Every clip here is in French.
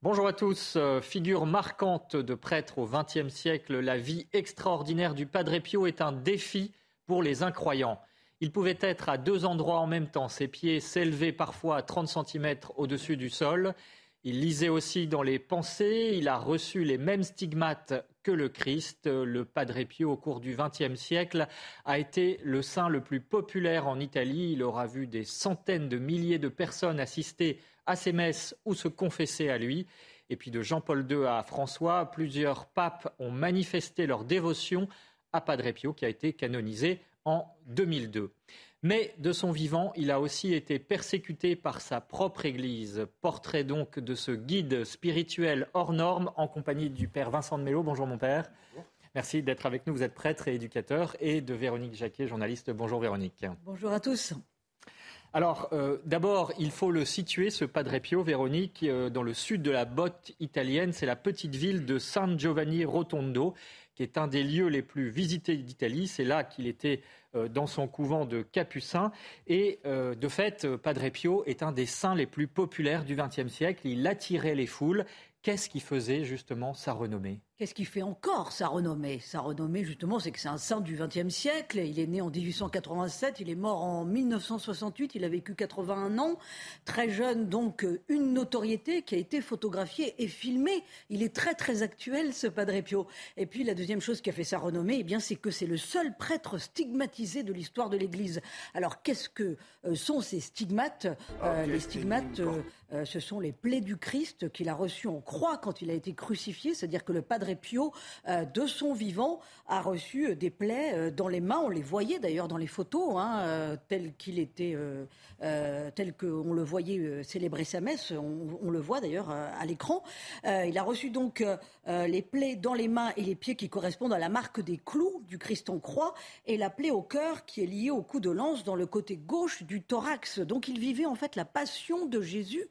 Bonjour à tous. Euh, figure marquante de prêtre au XXe siècle, la vie extraordinaire du Padre Pio est un défi pour les incroyants. Il pouvait être à deux endroits en même temps. Ses pieds s'élevaient parfois à 30 cm au-dessus du sol. Il lisait aussi dans les pensées. Il a reçu les mêmes stigmates que le Christ. Le Padre Pio, au cours du XXe siècle, a été le saint le plus populaire en Italie. Il aura vu des centaines de milliers de personnes assister à ses messes ou se confesser à lui. Et puis de Jean-Paul II à François, plusieurs papes ont manifesté leur dévotion à Padre Pio, qui a été canonisé en 2002. Mais de son vivant, il a aussi été persécuté par sa propre Église. Portrait donc de ce guide spirituel hors norme en compagnie du Père Vincent de Mello. Bonjour mon Père. Merci d'être avec nous. Vous êtes prêtre et éducateur. Et de Véronique Jacquet, journaliste. Bonjour Véronique. Bonjour à tous. Alors, euh, d'abord, il faut le situer, ce Padre Pio, Véronique, euh, dans le sud de la botte italienne. C'est la petite ville de San Giovanni Rotondo, qui est un des lieux les plus visités d'Italie. C'est là qu'il était euh, dans son couvent de Capucins. Et de fait, Padre Pio est un des saints les plus populaires du XXe siècle. Il attirait les foules. Qu'est-ce qui faisait justement sa renommée? Qu'est-ce qui fait encore sa renommée? Sa renommée, justement, c'est que c'est un saint du XXe siècle. Il est né en 1887, il est mort en 1968, il a vécu 81 ans. Très jeune, donc, euh, une notoriété qui a été photographiée et filmée. Il est très, très actuel, ce Padre Pio. Et puis, la deuxième chose qui a fait sa renommée, eh bien, c'est que c'est le seul prêtre stigmatisé de l'histoire de l'Église. Alors, qu'est-ce que euh, sont ces stigmates? Euh, Les stigmates, ce sont les plaies du Christ qu'il a reçues en croix quand il a été crucifié, c'est-à-dire que le Padre Pio, euh, de son vivant, a reçu euh, des plaies euh, dans les mains. On les voyait d'ailleurs dans les photos, hein, tel qu'il était, tel qu'on le voyait célébrer sa messe. On, le voit d'ailleurs à l'écran. il a reçu donc les plaies dans les mains et les pieds qui correspondent à la marque des clous du Christ en croix et la plaie au cœur qui est liée au coup de lance dans le côté gauche du thorax. Donc il vivait en fait la passion de Jésus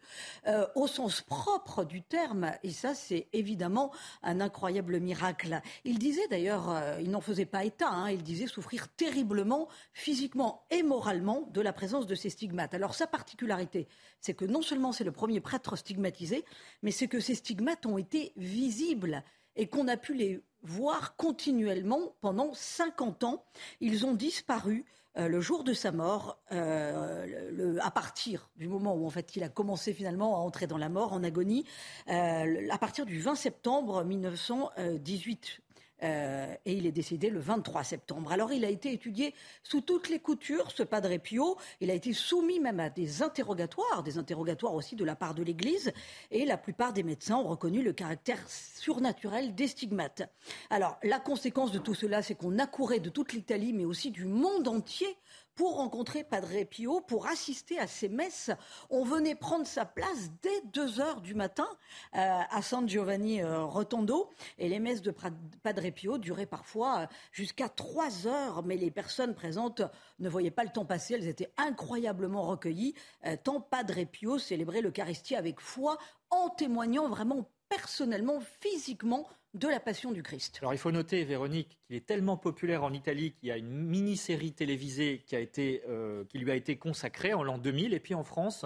au sens propre du terme. Et ça, c'est évidemment un incroyable incroyable miracle. Il disait d'ailleurs, euh, il n'en faisait pas état, hein, il disait souffrir terriblement, physiquement et moralement, de la présence de ces stigmates. Alors sa particularité, c'est que non seulement c'est le premier prêtre stigmatisé, mais c'est que ces stigmates ont été visibles et qu'on a pu les voir continuellement pendant 50 ans. Ils ont disparu euh, le jour de sa mort, euh, à partir du moment où en fait il a commencé finalement à entrer dans la mort en agonie, euh, à partir du 20 septembre 1918. Et il est décédé le 23 septembre. Alors il a été étudié sous toutes les coutures, ce Padre Pio. Il a été soumis même à des interrogatoires, des interrogatoires aussi de la part de l'Église. Et la plupart des médecins ont reconnu le caractère surnaturel des stigmates. Alors la conséquence de tout cela, c'est qu'on accourait de toute l'Italie, mais aussi du monde entier pour rencontrer Padre Pio, pour assister à ses messes. On venait prendre sa place dès 2 heures du matin euh, à San Giovanni euh, Rotondo. Et les messes de Padre Pio duraient parfois euh, jusqu'à 3 heures. Mais les personnes présentes ne voyaient pas le temps passer. Elles étaient incroyablement recueillies. tant Padre Pio célébrait l'Eucharistie avec foi en témoignant vraiment personnellement, physiquement de la Passion du Christ. Alors il faut noter, Véronique, qu'il est tellement populaire en Italie qu'il y a une mini-série télévisée qui, euh, lui a été consacrée en l'an 2000. Et puis en France,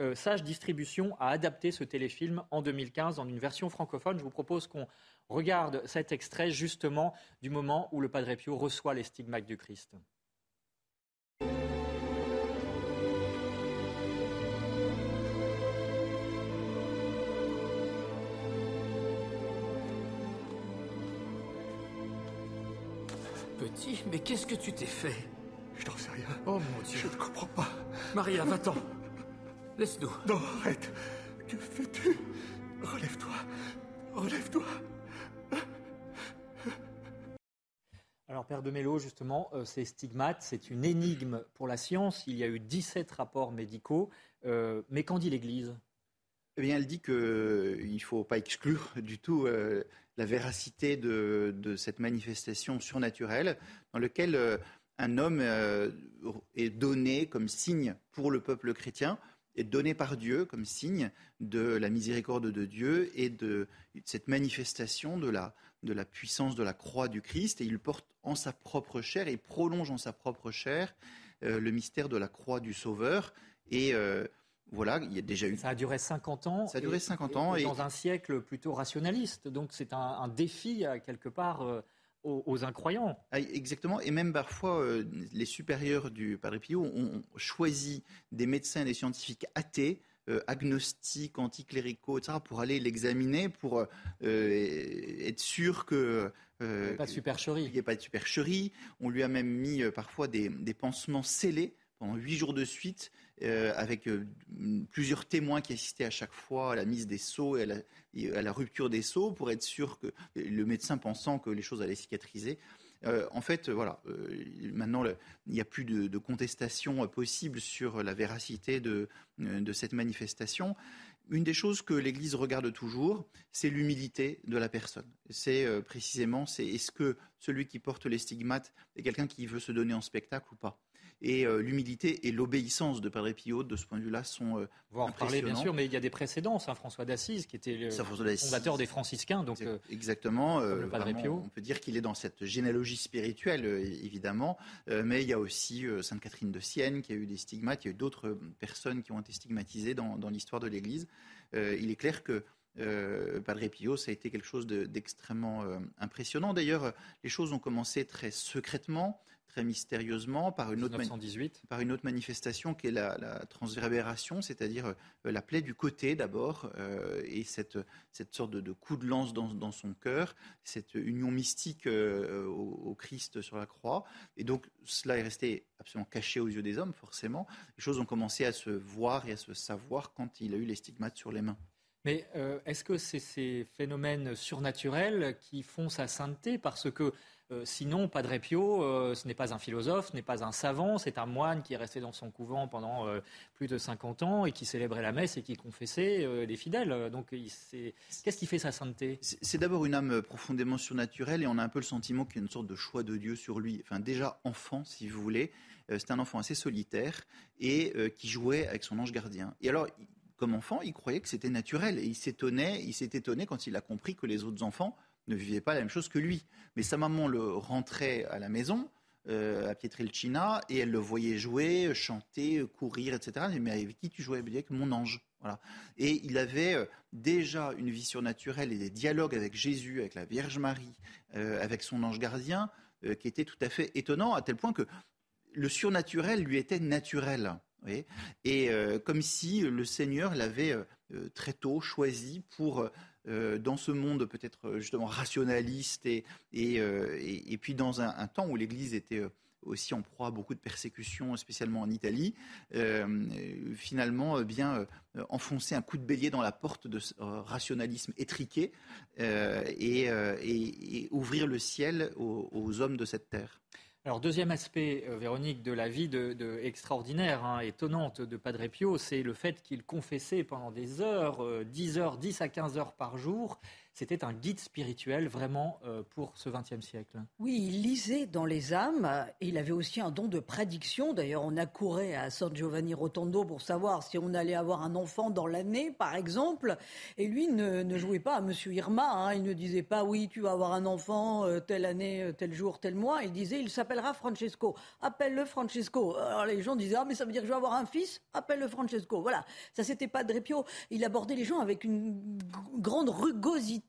euh, Sage Distribution a adapté ce téléfilm en 2015 en une version francophone. Je vous propose qu'on regarde cet extrait justement du moment où le Padre Pio reçoit les stigmates du Christ. Petit, mais qu'est-ce que tu t'es fait Je n'en sais rien. Oh mon Dieu. Je ne comprends pas. Maria, va-t'en. Laisse-nous. Non, arrête. Que fais-tu? Relève-toi. Relève-toi. Alors, Père de Mello, justement, euh, ces stigmates, c'est une énigme pour la science. Il y a eu 17 rapports médicaux. Euh, mais qu'en dit l'Église? Eh bien, elle dit qu'il ne faut pas exclure du tout euh, la véracité de, cette manifestation surnaturelle dans laquelle un homme est donné comme signe pour le peuple chrétien, est donné par Dieu comme signe de la miséricorde de Dieu et de cette manifestation de la, puissance de la croix du Christ et il porte en sa propre chair et prolonge en sa propre chair euh, le mystère de la croix du Sauveur. Et euh, voilà, il y a déjà eu. Ça a duré 50 ans. Ça a duré 50 ans. Et, dans un siècle plutôt rationaliste. Donc c'est un, défi, quelque part. Euh, aux, incroyants. Ah, exactement, et même parfois les supérieurs du Padre Pio ont choisi des médecins et des scientifiques athées euh, agnostiques, anticléricaux, etc., pour aller l'examiner, pour euh, être sûr que... Euh, il n'y a pas de supercherie. Il n'y a pas de supercherie. On lui a même mis parfois des, pansements scellés pendant huit jours de suite, avec plusieurs témoins qui assistaient à chaque fois à la mise des seaux et à la, rupture des seaux, pour être sûr que le médecin pensant que les choses allaient cicatriser. Euh, en fait, voilà, euh, maintenant, il n'y a plus de, contestation possible sur la véracité de, euh, de cette manifestation. Une des choses que l'Église regarde toujours, c'est l'humilité de la personne. C'est précisément, c'est est-ce que celui qui porte les stigmates est quelqu'un qui veut se donner en spectacle ou pas? Et euh, l'humilité et l'obéissance de Padre Pio, de ce point de vue-là, sont euh, On va en parler, bien sûr, mais il y a des précédences. Hein, François d'Assise, qui était le fondateur des franciscains. Donc, euh, Exactement. Padre Pio. On peut dire qu'il est dans cette généalogie spirituelle, évidemment. mais il y a aussi Sainte Catherine de Sienne, qui a eu des stigmates. Il y a eu d'autres personnes qui ont été stigmatisées dans, l'histoire de l'Église. il est clair que Padre Pio, ça a été quelque chose d'extrêmement impressionnant. D'ailleurs, les choses ont commencé très secrètement très mystérieusement par une, autre, par une autre manifestation qui est la, transverbération, c'est-à-dire euh, la plaie du côté d'abord, euh, et cette, cette sorte de, coup de lance dans, son cœur, cette union mystique euh, au, Christ sur la croix. Et donc cela est resté absolument caché aux yeux des hommes, forcément. Les choses ont commencé à se voir et à se savoir quand il a eu les stigmates sur les mains. Mais est-ce que c'est ces phénomènes surnaturels qui font sa sainteté? Parce que euh, sinon, Padre Pio, euh, ce n'est pas un philosophe, ce n'est pas un savant, c'est un moine qui est resté dans son couvent pendant euh, plus de 50 ans et qui célébrait la messe et qui confessait les fidèles. Donc, qu'est-ce qui fait sa sainteté? C'est d'abord une âme profondément surnaturelle et on a un peu le sentiment qu'il y a une sorte de choix de Dieu sur lui. Enfin, déjà enfant, si vous voulez, c'est un enfant assez solitaire et qui jouait avec son ange gardien. Et alors, comme enfant, il croyait que c'était naturel et il s'étonnait, il s'est étonné quand il a compris que les autres enfants ne vivait pas la même chose que lui. Mais sa maman le rentrait à la maison, euh, à Pietrelcina, et elle le voyait jouer, chanter, courir, etc. Mais avec qui tu jouais? Avec mon ange. Voilà. Et il avait euh, déjà une vie surnaturelle et des dialogues avec Jésus, avec la Vierge Marie, euh, avec son ange gardien, qui étaient tout à fait étonnants, à tel point que le surnaturel lui était naturel. et comme si le Seigneur l'avait très tôt choisi pour euh, dans ce monde peut-être euh, justement rationaliste et, et, euh, et, puis dans un, temps où l'Église était aussi en proie à beaucoup de persécutions, spécialement en Italie, finalement bien enfoncer un coup de bélier dans la porte de ce rationalisme étriqué et, ouvrir le ciel aux hommes de cette terre. Alors, deuxième aspect, euh, Véronique, de la vie de, extraordinaire, hein, étonnante de Padre Pio, c'est le fait qu'il confessait pendant des heures, 10 euh, heures, 10 à 15 heures par jour, c'était un guide spirituel vraiment euh, pour ce XXe siècle. Oui, il lisait dans les âmes et il avait aussi un don de prédiction. D'ailleurs, on accourait à San Giovanni Rotondo pour savoir si on allait avoir un enfant dans l'année, par exemple. Et lui ne, jouait pas à Monsieur Irma. Hein. Il ne disait pas oui, tu vas avoir un enfant euh, telle année, euh, tel jour, tel mois. Il disait il s'appellera Francesco. Appelle-le Francesco. Alors les gens disaient ah mais ça veut dire que je vais avoir un fils? Appelle-le Francesco. Voilà. Ça c'était pas Drepio. Il abordait les gens avec une grande rugosité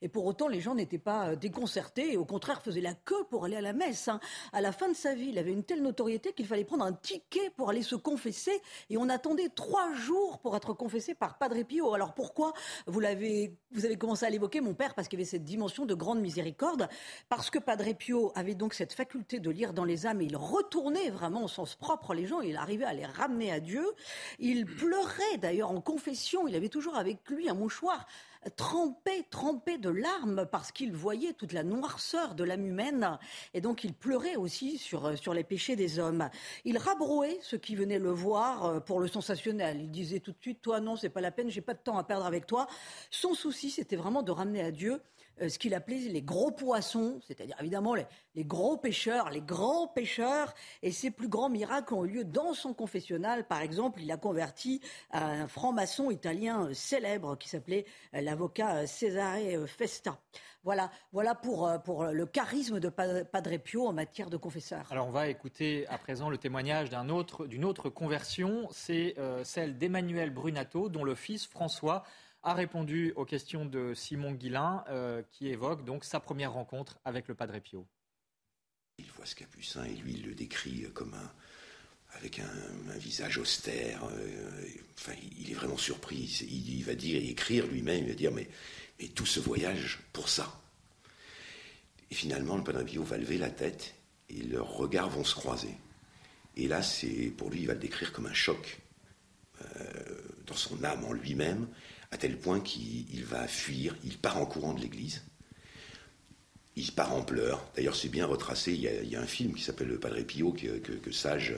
et pour autant, les gens n'étaient pas euh, déconcertés et au contraire faisaient la queue pour aller à la messe. Hein. À la fin de sa vie, il avait une telle notoriété qu'il fallait prendre un ticket pour aller se confesser et on attendait trois jours pour être confessé par Padre Pio. Alors pourquoi vous l'avez, vous avez commencé à l'évoquer, mon père, parce qu'il y avait cette dimension de grande miséricorde, parce que Padre Pio avait donc cette faculté de lire dans les âmes et il retournait vraiment au sens propre les gens, il arrivait à les ramener à Dieu. Il pleurait d'ailleurs en confession, il avait toujours avec lui un mouchoir trempé, trempé de larmes parce qu'il voyait toute la noirceur de l'âme humaine et donc il pleurait aussi sur, sur les péchés des hommes. Il rabrouait ceux qui venaient le voir euh, pour le sensationnel. Il disait tout de suite, toi non, c'est pas la peine, j'ai pas de temps à perdre avec toi. Son souci, c'était vraiment de ramener à Dieu euh, ce qu'il appelait les gros poissons, c'est-à-dire évidemment les, gros pêcheurs, les grands pêcheurs. Et ses plus grands miracles ont eu lieu dans son confessionnal. Par exemple, il a converti un franc-maçon italien euh, célèbre qui s'appelait euh, l'avocat Cesare Festa. Voilà, voilà pour, pour le charisme de Padre Pio en matière de confesseur. Alors on va écouter à présent le témoignage d'un autre, d'une autre conversion, c'est celle d'Emmanuel Brunato, dont le fils François a répondu aux questions de Simon Guillain, euh, qui évoque donc sa première rencontre avec le Padre Pio. Il voit ce capucin et lui il le décrit comme un, avec un, visage austère. Euh, enfin, il est vraiment surpris. Il, va dire, écrire lui-même, il va dire, mais, mais tout ce voyage pour ça. Et finalement, le Padre Pio va lever la tête et leurs regards vont se croiser. Et là, c'est pour lui, il va le décrire comme un choc euh, dans son âme, en lui-même, à tel point qu'il va fuir, il part en courant de l'église, il part en pleurs. D'ailleurs, c'est bien retracé, il y, a, un film qui s'appelle Le Padre Pio que, Sage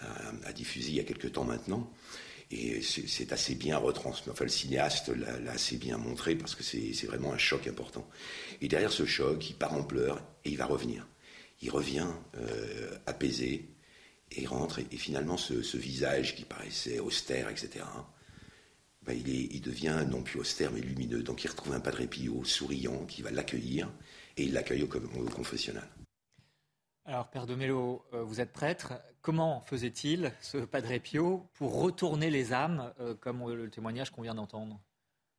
a, diffusé il y a quelque temps maintenant. Et c'est assez bien retransmis. Enfin, le cinéaste l'a assez bien montré parce que c'est vraiment un choc important. Et derrière ce choc, il part en pleurs et il va revenir. Il revient euh, apaisé et rentre. Et, finalement, ce, visage qui paraissait austère, etc., bah, il, devient non plus austère mais lumineux. Donc il retrouve un Padre Pio souriant qui va l'accueillir et il l'accueille au, confessionnal. Alors Père de Mello, euh, vous êtes prêtre. Comment faisait-il, ce Padre Pio, pour retourner les âmes, euh, comme le témoignage qu'on vient d'entendre?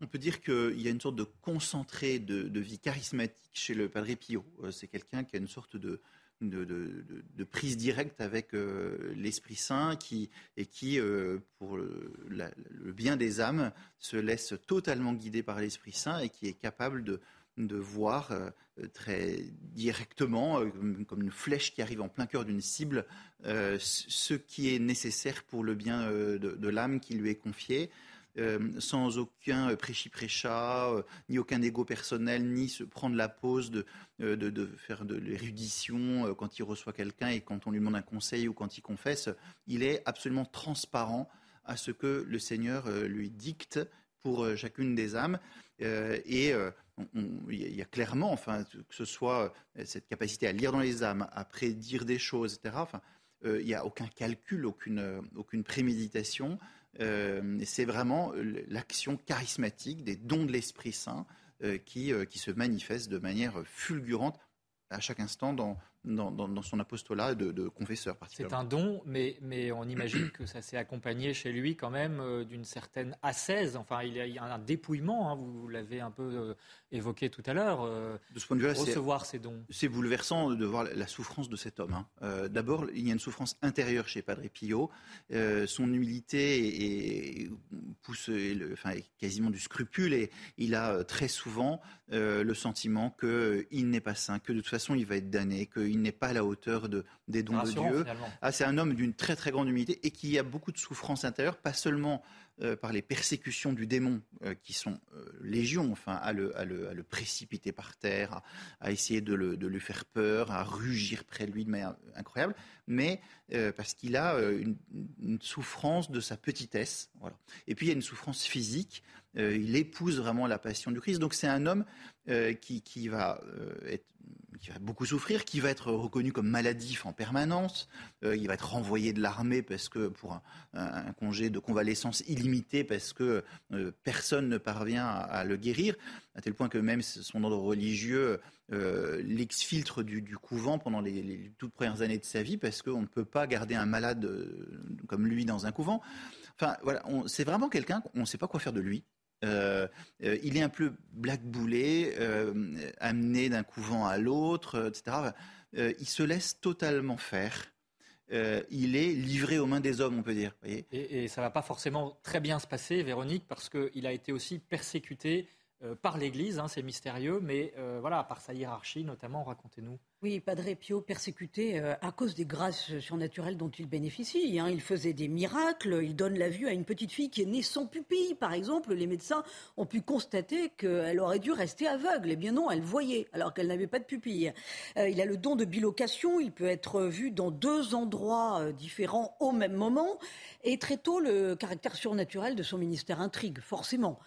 On peut dire qu'il y a une sorte de concentré de, vie charismatique chez le Padre Pio. Euh, c'est quelqu'un qui a une sorte de, de, prise directe avec euh, l'Esprit Saint qui, et qui, euh, pour le, bien des âmes, se laisse totalement guider par l'Esprit Saint et qui est capable de, de voir euh, très directement, comme une flèche qui arrive en plein cœur d'une cible, ce qui est nécessaire pour le bien de l'âme qui lui est confiée. Euh, sans aucun euh, prêchi-prêcha, euh, ni aucun ego personnel, ni se prendre la pause de, de, faire de l'érudition quand il reçoit quelqu'un et quand on lui demande un conseil ou quand il confesse. Il est absolument transparent à ce que le Seigneur lui dicte pour chacune des âmes. et il y a clairement, enfin, que ce soit cette capacité à lire dans les âmes, à prédire des choses, etc. Enfin, il n'y a aucun calcul, aucune, aucune préméditation. Euh, c'est vraiment l'action charismatique des dons de l'Esprit Saint euh, qui, euh, qui se manifestent de manière fulgurante à chaque instant dans, dans, son apostolat de, de confesseur C'est un don, mais, mais on imagine que ça s'est accompagné chez lui quand même euh, d'une certaine assaise. Enfin, il y a un dépouillement, hein, vous l'avez un peu euh, évoqué tout à l'heure. Euh, de ce point de vue recevoir ces dons. C'est bouleversant de voir la souffrance de cet homme. Hein. D'abord, il y a une souffrance intérieure chez Padre Pio. son humilité est, pousse, enfin, quasiment du scrupule et il a très souvent le sentiment qu'il n'est pas saint, que de toute façon il va être damné, qu'il il n'est pas à la hauteur de, des dons de Dieu. Ah, c'est un homme d'une très très grande humilité et qui a beaucoup de souffrance intérieure, pas seulement euh, par les persécutions du démon euh, qui sont euh, légion, enfin, à le, à, le, précipiter par terre, à, essayer de, le, de, lui faire peur, à rugir près de lui de manière incroyable, mais parce qu'il a une, souffrance de sa petitesse. Voilà. Et puis il y a une souffrance physique. Il épouse vraiment la passion du Christ. Donc c'est un homme va être qui va beaucoup souffrir, qui va être reconnu comme maladif en permanence, euh, il va être renvoyé de l'armée parce que pour un, congé de convalescence illimité parce que euh, personne ne parvient à, le guérir, à tel point que même son ordre religieux euh, l'exfiltre du, couvent pendant les, toutes premières années de sa vie parce qu'on ne peut pas garder un malade comme lui dans un couvent. Enfin voilà, c'est vraiment quelqu'un qu'on ne sait pas quoi faire de lui. Euh, euh, il est un peu blackboulé, euh, amené d'un couvent à l'autre, etc. il se laisse totalement faire. il est livré aux mains des hommes, on peut dire. et, ça ça va pas forcément très bien se passer, Véronique, parce qu'il a été aussi persécuté par l'Église, hein, c'est mystérieux, mais voilà, par sa hiérarchie notamment, racontez-nous. Oui, Padre Pio persécuté euh, à cause des grâces surnaturelles dont il bénéficie. Hein. Il faisait des miracles, il donne la vue à une petite fille qui est née sans pupille. Par exemple, les médecins ont pu constater qu'elle aurait dû rester aveugle. Eh bien non, elle voyait alors qu'elle n'avait pas de pupille. Euh, il a le don de bilocation, il peut être vu dans deux endroits euh, différents au même moment. Et très tôt, le caractère surnaturel de son ministère intrigue, forcément.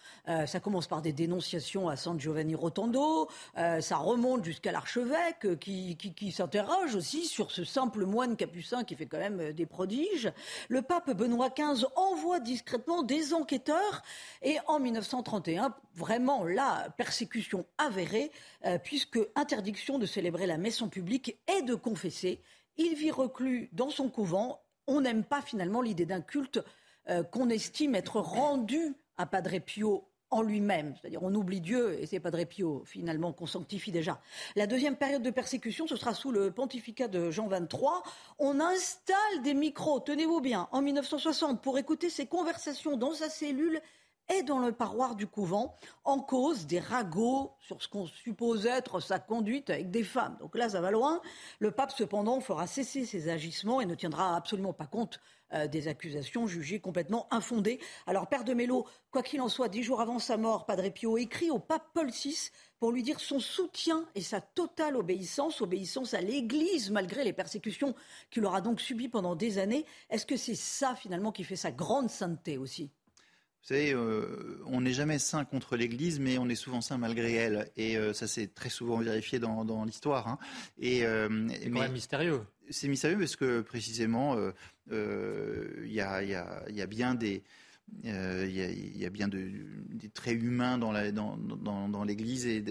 ça commence par des dénonciations à San Giovanni Rotondo, ça remonte jusqu'à l'archevêque qui qui, s'interroge aussi sur ce simple moine capucin qui fait quand même euh, des prodiges. Le pape Benoît XV envoie discrètement des enquêteurs et en 1931, vraiment la persécution avérée, euh, puisque interdiction de célébrer la messe en public et de confesser. Il vit reclus dans son couvent. On n'aime pas finalement l'idée d'un culte euh, qu'on estime être rendu à Padre Pio en lui-même. C'est-à-dire, on oublie Dieu, et c'est pas de Pio, finalement, qu'on sanctifie déjà. La deuxième période de persécution, ce sera sous le pontificat de Jean XXIII. On installe des micros, tenez-vous bien, en 1960, pour écouter ses conversations dans sa cellule et dans le parloir du couvent, en cause des ragots sur ce qu'on suppose être sa conduite avec des femmes. Donc là, ça va loin. Le pape, cependant, fera cesser ses agissements et ne tiendra absolument pas compte euh, des accusations jugées complètement infondées. Alors, Père de Mello, quoi qu'il en soit, dix jours avant sa mort, Padre Pio écrit au pape Paul VI pour lui dire son soutien et sa totale obéissance, obéissance à l'Église malgré les persécutions qu'il aura donc subies pendant des années. Est-ce que c'est ça finalement qui fait sa grande sainteté aussi? Savez, euh, on n'est jamais saint contre l'Église, mais on est souvent saint malgré elle. Et euh, ça, c'est très souvent vérifié dans, l'histoire. Hein. Et, c'est quand même mystérieux. C'est mystérieux parce que précisément, il y a, bien des, euh, il y, a bien des traits humains dans l'Église. et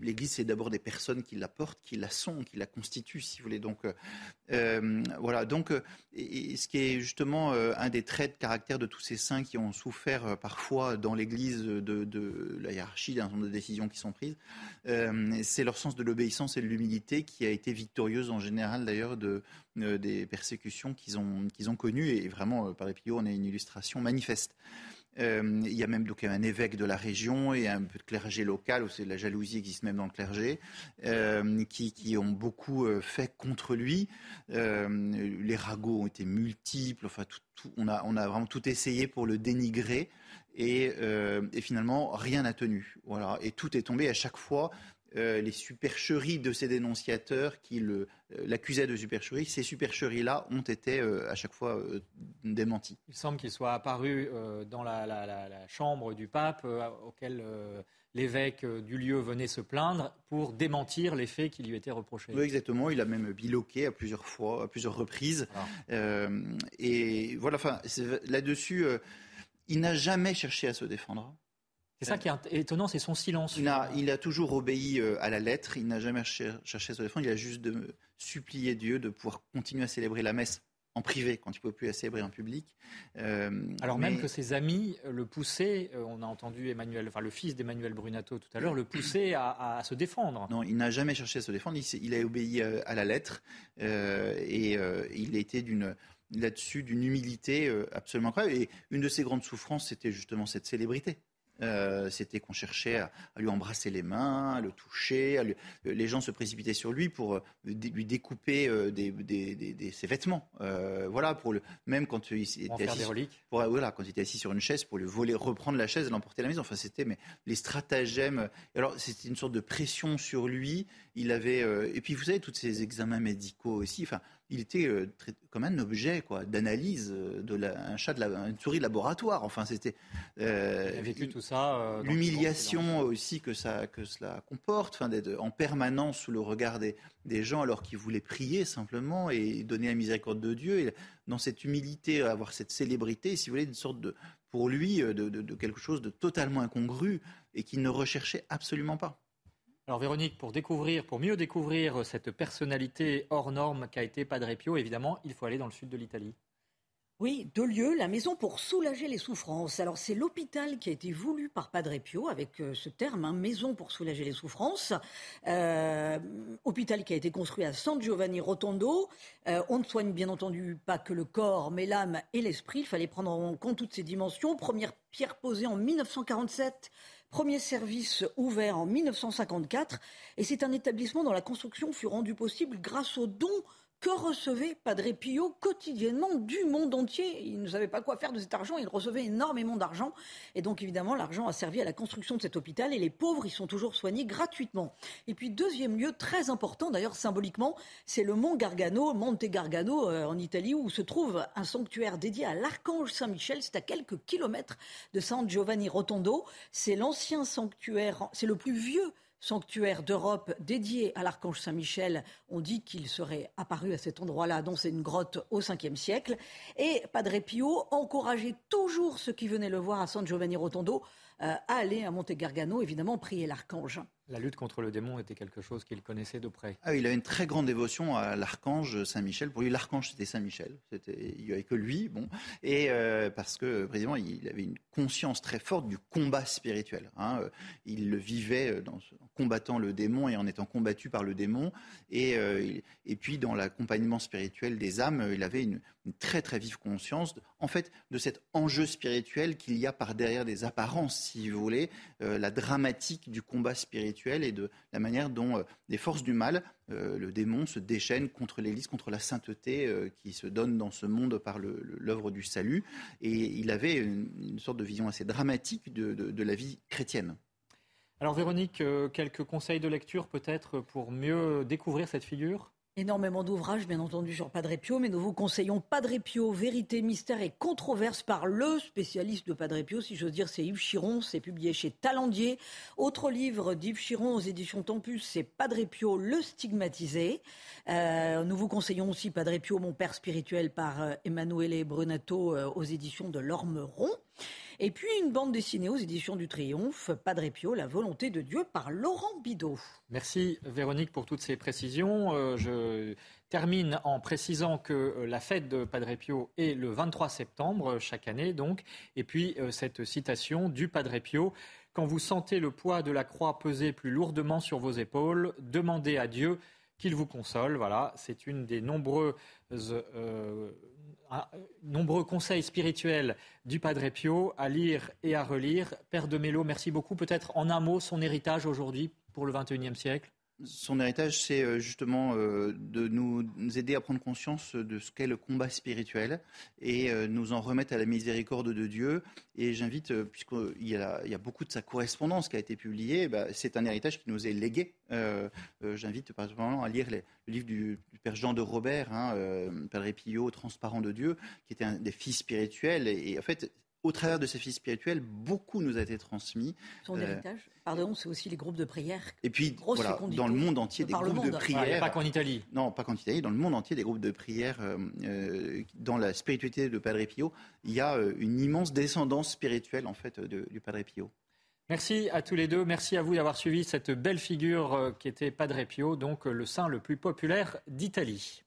l'Église, c'est d'abord des personnes qui la portent, qui la sont, qui la constituent, si vous voulez. Donc, euh, euh, voilà. Donc, ce qui est justement un des traits de caractère de tous ces saints qui ont souffert parfois dans l'Église de, la hiérarchie d'un nombre de décisions qui sont prises, c'est leur sens de l'obéissance et de l'humilité qui a été victorieuse en général, d'ailleurs, de, des persécutions qu'ils ont, ont connues. Et vraiment, par les Pio, on a une illustration manifeste. Euh, il y a même donc un évêque de la région et un peu de clergé local, où la jalousie existe même dans le clergé, euh, qui, qui, ont beaucoup euh, fait contre lui. les ragots ont été multiples. Enfin, tout, on, a, on a vraiment tout essayé pour le dénigrer. Et, et finalement, rien n'a tenu. Voilà. Et tout est tombé à chaque fois euh, les supercheries de ces dénonciateurs qui euh, l'accusaient de supercherie, ces supercheries-là ont été euh, à chaque fois démenties. Il semble qu'il soit apparu dans la, chambre du pape auquel l'évêque du lieu venait se plaindre pour démentir les faits qui lui étaient reprochés. Oui, exactement. Il a même biloqué à plusieurs fois, à plusieurs reprises. et voilà, enfin, là-dessus, il n'a jamais cherché à se défendre. C'est ça qui est étonnant, c'est son silence. Il a, il a toujours obéi euh, à la lettre, il n'a jamais cherché à se défendre, il a juste de supplier Dieu de pouvoir continuer à célébrer la messe en privé quand il ne peut plus la célébrer en public. Euh, Alors même que ses amis le poussaient, euh, on a entendu Emmanuel, enfin le fils d'Emmanuel Brunato tout à l'heure, le pousser à, se défendre. Non, il n'a jamais cherché à se défendre, il, a obéi à la lettre et il a été d'une là-dessus d'une humilité absolument incroyable. Et une de ses grandes souffrances, c'était justement cette célébrité. Euh, c'était qu'on cherchait à, lui embrasser les mains, à le toucher. les gens se précipitaient sur lui pour euh, lui découper euh, ses vêtements. voilà, pour le, même quand il était assis, voilà, quand il était assis sur une chaise, pour lui voler, reprendre la chaise et l'emporter à la maison. Enfin, c'était mais les stratagèmes. Alors, c'était une sorte de pression sur lui. Il avait et puis vous savez tous ces examens médicaux aussi. Enfin, il était euh, comme un objet quoi d'analyse euh, de un chat de la, une souris de laboratoire. Enfin, c'était euh, il a vécu tout ça. L'humiliation aussi que ça que cela comporte, enfin d'être en permanence sous le regard des, des gens alors qu'il voulait prier simplement et donner la miséricorde de Dieu. Et dans cette humilité, avoir cette célébrité, si vous voulez, une sorte de pour lui de, de quelque chose de totalement incongru et qu'il ne recherchait absolument pas. Alors Véronique, pour découvrir, pour mieux découvrir cette personnalité hors norme qu'a été Padre Pio, évidemment, il faut aller dans le sud de l'Italie. Oui, deux lieux, la maison pour soulager les souffrances. Alors c'est l'hôpital qui a été voulu par Padre Pio avec euh, ce terme, hein, maison pour soulager les souffrances. Euh, hôpital qui a été construit à San Giovanni Rotondo. Euh, on ne soigne bien entendu pas que le corps, mais l'âme et l'esprit. Il fallait prendre en compte toutes ces dimensions. Première pierre posée en 1947. Premier service ouvert en 1954 et c'est un établissement dont la construction fut rendue possible grâce aux dons que recevait Padre Pio quotidiennement du monde entier. Il ne savait pas quoi faire de cet argent, il recevait énormément d'argent. Et donc évidemment, l'argent a servi à la construction de cet hôpital et les pauvres y sont toujours soignés gratuitement. Et puis deuxième lieu très important, d'ailleurs symboliquement, c'est le mont Gargano, Monte Gargano euh, en Italie, où se trouve un sanctuaire dédié à l'archange Saint-Michel. C'est à quelques kilomètres de San Giovanni Rotondo. C'est l'ancien sanctuaire, c'est le plus vieux sanctuaire d'Europe dédié à l'archange Saint-Michel. On dit qu'il serait apparu à cet endroit-là, dont c'est une grotte au 5e siècle. Et Padre Pio encourageait toujours ceux qui venaient le voir à San Giovanni Rotondo euh, à aller à Monte Gargano, évidemment, prier l'archange. La lutte contre le démon était quelque chose qu'il connaissait de près. Ah, il avait une très grande dévotion à l'archange Saint-Michel. Pour lui, l'archange, c'était Saint-Michel. Il n'y avait que lui. Bon. Et euh, parce que, précisément, il avait une conscience très forte du combat spirituel. Hein. Il le vivait euh, en combattant le démon et en étant combattu par le démon. Et, euh, et puis, dans l'accompagnement spirituel des âmes, il avait une, très, très vive conscience, en fait, de cet enjeu spirituel qu'il y a par derrière des apparences, si vous voulez, la dramatique du combat spirituel et de la manière dont euh, les forces du mal, euh, le démon, se déchaînent contre l'Église, contre la sainteté euh, qui se donne dans ce monde par l'œuvre du salut. Et il avait une, sorte de vision assez dramatique de la vie chrétienne. Alors Véronique, quelques conseils de lecture peut-être pour mieux découvrir cette figure? Énormément d'ouvrages, bien entendu, sur Padre Pio, mais nous vous conseillons Padre Pio, Vérité, Mystère et Controverse par le spécialiste de Padre Pio, si j'ose dire, c'est Yves Chiron, c'est publié chez Talandier. Autre livre d'Yves Chiron aux éditions Tempus, c'est Padre Pio, le stigmatisé. Euh, nous vous conseillons aussi Padre Pio, mon père spirituel par euh, Emanuele Brunato euh, aux éditions de l'Ormeron. Et puis une bande dessinée aux éditions du Triomphe, Padre Pio, la volonté de Dieu par Laurent Bidot. Merci Véronique pour toutes ces précisions. Euh, je termine en précisant que euh, la fête de Padre Pio est le 23 septembre euh, chaque année donc. Et puis cette citation du Padre Pio. Quand vous sentez le poids de la croix peser plus lourdement sur vos épaules, demandez à Dieu qu'il vous console. Voilà, c'est une des nombreuses nombreux conseils spirituels du Padre Pio à lire et à relire. Père de Mello, merci beaucoup. Peut-être en un mot son héritage aujourd'hui pour le XXIe siècle? Son héritage, c'est euh, justement euh, de nous aider à prendre conscience de ce qu'est le combat spirituel et euh, nous en remettre à la miséricorde de Dieu. Et j'invite, puisqu'il y, a, beaucoup de sa correspondance qui a été publiée, bah, c'est un héritage qui nous est légué. j'invite particulièrement à lire le livre du, Père Jean de Robert, hein, Père Pio, Transparent de Dieu, qui était un des fils spirituels. et en fait, au travers de ces fils spirituels, beaucoup nous a été transmis. Son héritage, pardon, c'est aussi les groupes de prière. Et puis, voilà, dans le monde entier, des groupes de prière. pas qu'en Italie. Non, pas qu'en Italie. Dans le monde entier, des groupes de prière. Euh, euh, dans la spiritualité de Padre Pio, il y a euh, une immense descendance spirituelle, en fait, de, du Padre Pio. Merci à tous les deux. Merci à vous d'avoir suivi cette belle figure qui était Padre Pio, donc le saint le plus populaire d'Italie.